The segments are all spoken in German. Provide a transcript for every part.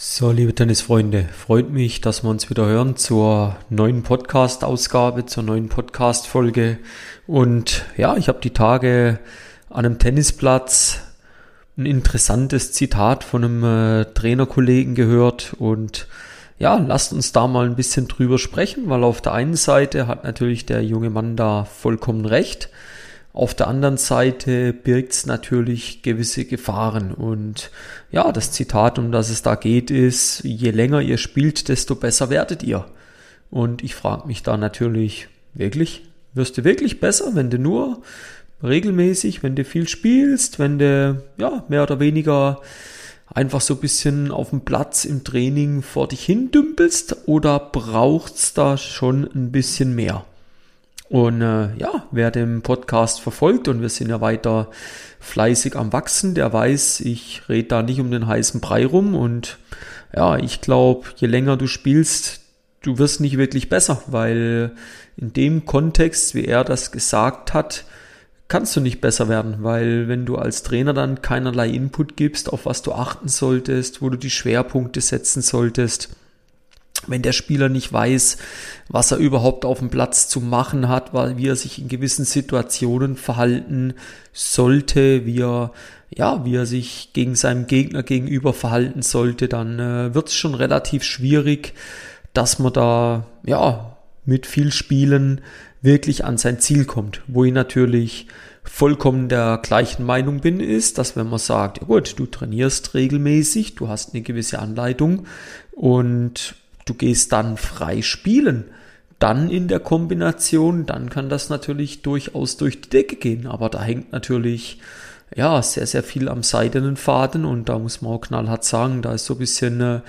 So, liebe Tennisfreunde, freut mich, dass wir uns wieder hören zur neuen Podcast-Ausgabe, zur neuen Podcast-Folge. Und ja, ich habe die Tage an einem Tennisplatz ein interessantes Zitat von einem äh, Trainerkollegen gehört und ja, lasst uns da mal ein bisschen drüber sprechen, weil auf der einen Seite hat natürlich der junge Mann da vollkommen recht. Auf der anderen Seite birgt es natürlich gewisse Gefahren. Und ja, das Zitat, um das es da geht, ist, je länger ihr spielt, desto besser werdet ihr. Und ich frage mich da natürlich, wirklich? Wirst du wirklich besser, wenn du nur regelmäßig, wenn du viel spielst, wenn du ja mehr oder weniger einfach so ein bisschen auf dem Platz im Training vor dich hin dümpelst oder braucht's da schon ein bisschen mehr? Und äh, ja, wer den Podcast verfolgt und wir sind ja weiter fleißig am Wachsen, der weiß, ich rede da nicht um den heißen Brei rum. Und ja, ich glaube, je länger du spielst, du wirst nicht wirklich besser, weil in dem Kontext, wie er das gesagt hat, kannst du nicht besser werden, weil wenn du als Trainer dann keinerlei Input gibst, auf was du achten solltest, wo du die Schwerpunkte setzen solltest, wenn der Spieler nicht weiß, was er überhaupt auf dem Platz zu machen hat, wie er sich in gewissen Situationen verhalten sollte, wie er ja, wie er sich gegen seinem Gegner gegenüber verhalten sollte, dann äh, wird es schon relativ schwierig, dass man da ja mit viel Spielen wirklich an sein Ziel kommt. Wo ich natürlich vollkommen der gleichen Meinung bin, ist, dass wenn man sagt, ja gut, du trainierst regelmäßig, du hast eine gewisse Anleitung und du gehst dann frei spielen, dann in der Kombination, dann kann das natürlich durchaus durch die Decke gehen. Aber da hängt natürlich ja sehr, sehr viel am seidenen Faden und da muss man auch knallhart sagen, da ist so ein bisschen äh,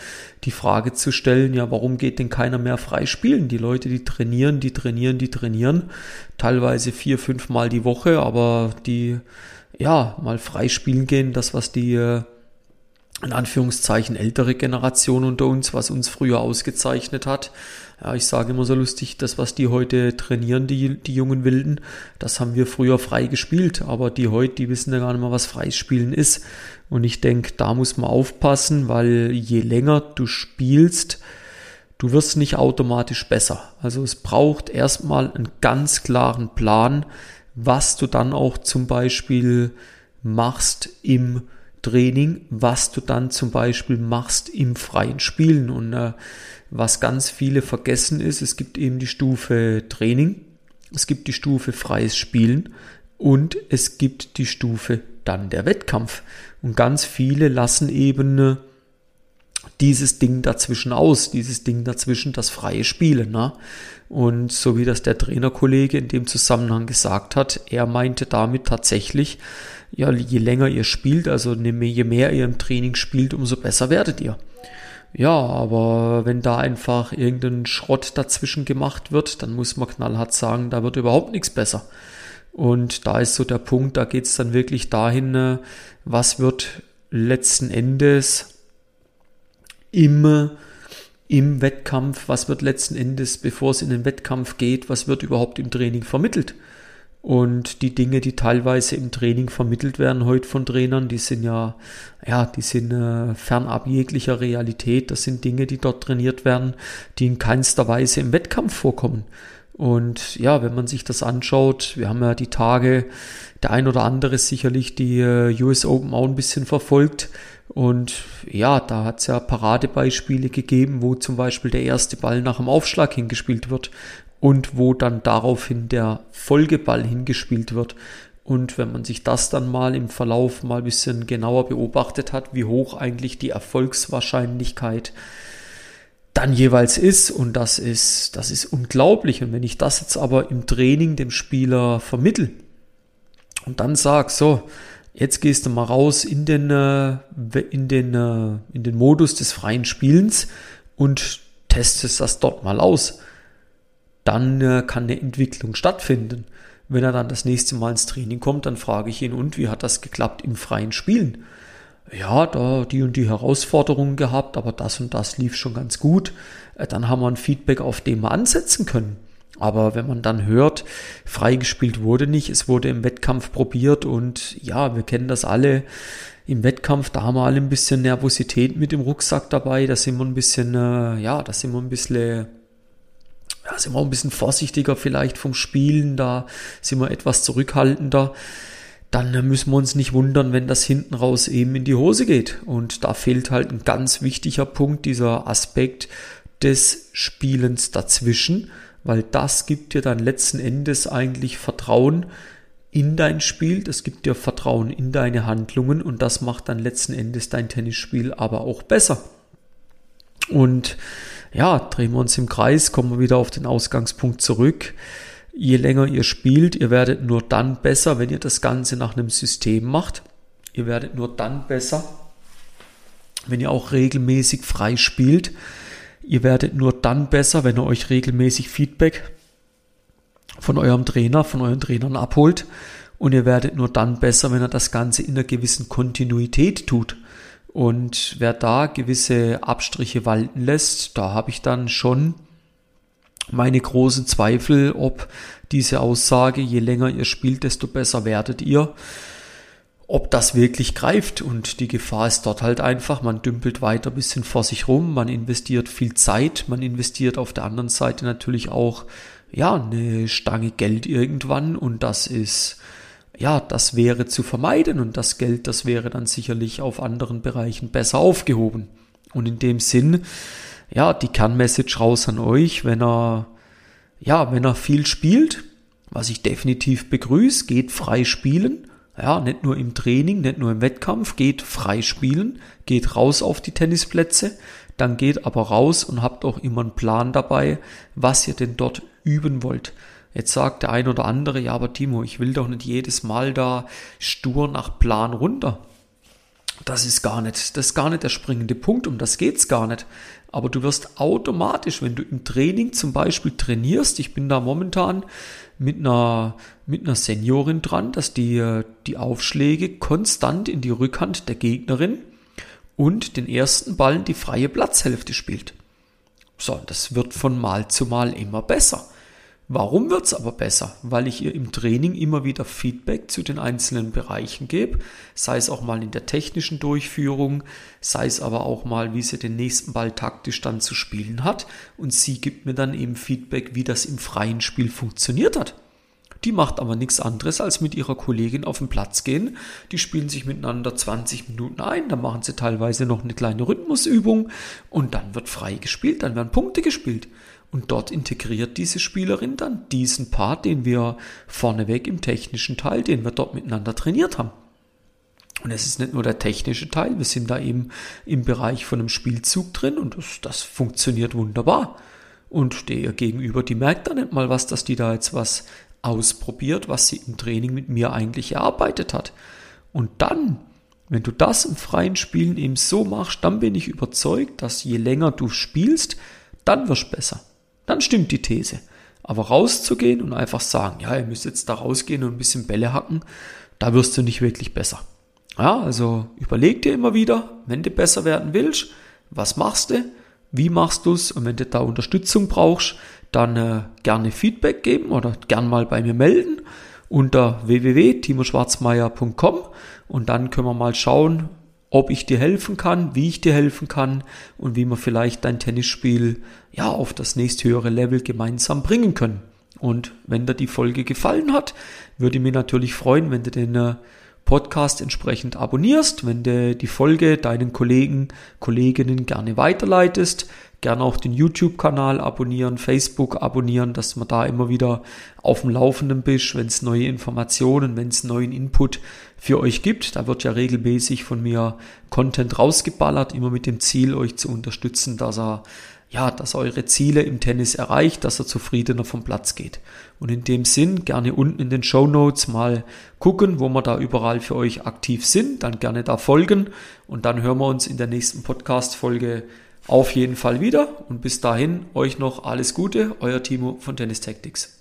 die Frage zu stellen, ja, warum geht denn keiner mehr frei spielen? Die Leute, die trainieren, die trainieren, die trainieren, teilweise vier, fünf Mal die Woche, aber die ja mal frei spielen gehen, das was die äh, in Anführungszeichen ältere Generation unter uns, was uns früher ausgezeichnet hat. Ja, ich sage immer so lustig, das, was die heute trainieren, die, die jungen Wilden, das haben wir früher frei gespielt, aber die heute, die wissen ja gar nicht mehr, was Freispielen ist. Und ich denke, da muss man aufpassen, weil je länger du spielst, du wirst nicht automatisch besser. Also es braucht erstmal einen ganz klaren Plan, was du dann auch zum Beispiel machst im Training, was du dann zum Beispiel machst im freien Spielen. Und äh, was ganz viele vergessen ist, es gibt eben die Stufe Training, es gibt die Stufe freies Spielen und es gibt die Stufe dann der Wettkampf. Und ganz viele lassen eben äh, dieses Ding dazwischen aus, dieses Ding dazwischen, das freie Spielen. Ne? Und so wie das der Trainerkollege in dem Zusammenhang gesagt hat, er meinte damit tatsächlich, ja, je länger ihr spielt, also je mehr ihr im Training spielt, umso besser werdet ihr. Ja, aber wenn da einfach irgendein Schrott dazwischen gemacht wird, dann muss man knallhart sagen, da wird überhaupt nichts besser. Und da ist so der Punkt, da geht es dann wirklich dahin, äh, was wird letzten Endes im, im Wettkampf, was wird letzten Endes, bevor es in den Wettkampf geht, was wird überhaupt im Training vermittelt. Und die Dinge, die teilweise im Training vermittelt werden heute von Trainern, die sind ja, ja, die sind äh, fernab jeglicher Realität. Das sind Dinge, die dort trainiert werden, die in keinster Weise im Wettkampf vorkommen. Und ja, wenn man sich das anschaut, wir haben ja die Tage, der ein oder andere sicherlich die äh, US Open auch ein bisschen verfolgt. Und ja, da hat es ja Paradebeispiele gegeben, wo zum Beispiel der erste Ball nach dem Aufschlag hingespielt wird und wo dann daraufhin der Folgeball hingespielt wird. Und wenn man sich das dann mal im Verlauf mal ein bisschen genauer beobachtet hat, wie hoch eigentlich die Erfolgswahrscheinlichkeit dann jeweils ist, und das ist, das ist unglaublich. Und wenn ich das jetzt aber im Training dem Spieler vermittel und dann sag, so, jetzt gehst du mal raus in den, äh, in den, äh, in den Modus des freien Spielens und testest das dort mal aus dann äh, kann eine Entwicklung stattfinden. Wenn er dann das nächste Mal ins Training kommt, dann frage ich ihn, und wie hat das geklappt im freien Spielen? Ja, da die und die Herausforderungen gehabt, aber das und das lief schon ganz gut. Äh, dann haben wir ein Feedback, auf dem wir ansetzen können. Aber wenn man dann hört, freigespielt wurde nicht, es wurde im Wettkampf probiert und ja, wir kennen das alle. Im Wettkampf, da haben wir alle ein bisschen Nervosität mit dem Rucksack dabei. Da sind wir ein bisschen, äh, ja, da sind wir ein bisschen ja, sind wir ein bisschen vorsichtiger vielleicht vom Spielen, da sind wir etwas zurückhaltender. Dann müssen wir uns nicht wundern, wenn das hinten raus eben in die Hose geht. Und da fehlt halt ein ganz wichtiger Punkt, dieser Aspekt des Spielens dazwischen, weil das gibt dir dann letzten Endes eigentlich Vertrauen in dein Spiel, das gibt dir Vertrauen in deine Handlungen und das macht dann letzten Endes dein Tennisspiel aber auch besser. Und ja, drehen wir uns im Kreis, kommen wir wieder auf den Ausgangspunkt zurück. Je länger ihr spielt, ihr werdet nur dann besser, wenn ihr das Ganze nach einem System macht. Ihr werdet nur dann besser, wenn ihr auch regelmäßig frei spielt. Ihr werdet nur dann besser, wenn ihr euch regelmäßig Feedback von eurem Trainer, von euren Trainern abholt. Und ihr werdet nur dann besser, wenn ihr das Ganze in einer gewissen Kontinuität tut. Und wer da gewisse Abstriche walten lässt, da habe ich dann schon meine großen Zweifel, ob diese Aussage, je länger ihr spielt, desto besser werdet ihr, ob das wirklich greift. Und die Gefahr ist dort halt einfach, man dümpelt weiter ein bisschen vor sich rum, man investiert viel Zeit, man investiert auf der anderen Seite natürlich auch, ja, eine Stange Geld irgendwann und das ist ja, das wäre zu vermeiden und das Geld, das wäre dann sicherlich auf anderen Bereichen besser aufgehoben. Und in dem Sinn, ja, die Kernmessage raus an euch, wenn er, ja, wenn er viel spielt, was ich definitiv begrüße, geht frei spielen. Ja, nicht nur im Training, nicht nur im Wettkampf, geht frei spielen, geht raus auf die Tennisplätze, dann geht aber raus und habt auch immer einen Plan dabei, was ihr denn dort üben wollt. Jetzt sagt der ein oder andere, ja, aber Timo, ich will doch nicht jedes Mal da stur nach Plan runter. Das ist gar nicht, das ist gar nicht der springende Punkt, um das geht's gar nicht. Aber du wirst automatisch, wenn du im Training zum Beispiel trainierst, ich bin da momentan mit einer, mit einer Seniorin dran, dass die, die Aufschläge konstant in die Rückhand der Gegnerin und den ersten Ball in die freie Platzhälfte spielt. So, das wird von Mal zu Mal immer besser. Warum wird's aber besser? Weil ich ihr im Training immer wieder Feedback zu den einzelnen Bereichen gebe, sei es auch mal in der technischen Durchführung, sei es aber auch mal, wie sie den nächsten Ball taktisch dann zu spielen hat und sie gibt mir dann eben Feedback, wie das im freien Spiel funktioniert hat. Die macht aber nichts anderes, als mit ihrer Kollegin auf den Platz gehen. Die spielen sich miteinander 20 Minuten ein, dann machen sie teilweise noch eine kleine Rhythmusübung und dann wird frei gespielt, dann werden Punkte gespielt. Und dort integriert diese Spielerin dann diesen Part, den wir vorneweg im technischen Teil, den wir dort miteinander trainiert haben. Und es ist nicht nur der technische Teil, wir sind da eben im Bereich von einem Spielzug drin und das, das funktioniert wunderbar. Und der Gegenüber, die merkt dann nicht mal was, dass die da jetzt was ausprobiert, was sie im Training mit mir eigentlich erarbeitet hat. Und dann, wenn du das im freien Spielen eben so machst, dann bin ich überzeugt, dass je länger du spielst, dann wirst du besser dann stimmt die These. Aber rauszugehen und einfach sagen, ja, ihr müsst jetzt da rausgehen und ein bisschen Bälle hacken, da wirst du nicht wirklich besser. Ja, also überleg dir immer wieder, wenn du besser werden willst, was machst du, wie machst du es und wenn du da Unterstützung brauchst, dann äh, gerne Feedback geben oder gern mal bei mir melden unter www.timoschwarzmeier.com und dann können wir mal schauen, ob ich dir helfen kann, wie ich dir helfen kann und wie wir vielleicht dein Tennisspiel ja auf das nächsthöhere Level gemeinsam bringen können. Und wenn dir die Folge gefallen hat, würde ich mich natürlich freuen, wenn du den äh, Podcast entsprechend abonnierst, wenn du die Folge deinen Kollegen, Kolleginnen gerne weiterleitest, gerne auch den YouTube-Kanal abonnieren, Facebook abonnieren, dass man da immer wieder auf dem Laufenden bist, wenn es neue Informationen, wenn es neuen Input für euch gibt. Da wird ja regelmäßig von mir Content rausgeballert, immer mit dem Ziel, euch zu unterstützen, dass er ja, dass er eure Ziele im Tennis erreicht, dass er zufriedener vom Platz geht. Und in dem Sinn gerne unten in den Show Notes mal gucken, wo wir da überall für euch aktiv sind, dann gerne da folgen und dann hören wir uns in der nächsten Podcast Folge auf jeden Fall wieder und bis dahin euch noch alles Gute, euer Timo von Tennis Tactics.